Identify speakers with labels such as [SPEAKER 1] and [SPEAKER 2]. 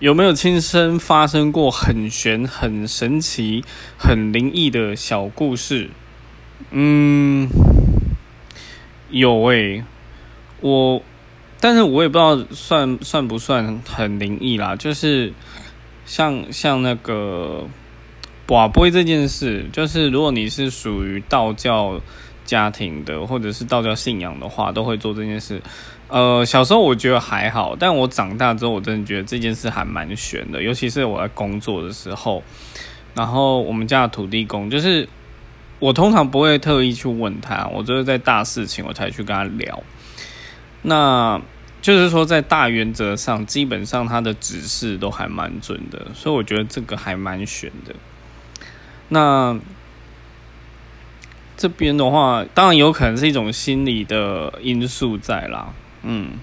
[SPEAKER 1] 有没有亲身发生过很玄、很神奇、很灵异的小故事？嗯，有诶、我，但是我也不知道算算不算很灵异啦，就是像像那个寡杯这件事，就是如果你是属于道教家庭的，或者是道教信仰的话，都会做这件事。呃，小时候我觉得还好，但我长大之后，我真的觉得这件事还蛮悬的，尤其是我在工作的时候，然后我们家的土地公，就是我通常不会特意去问他，我就是在大事情我才去跟他聊。那就是说，在大原则上，基本上他的指示都还蛮准的，所以我觉得这个还蛮悬的。那这边的话，当然有可能是一种心理的因素在啦。嗯，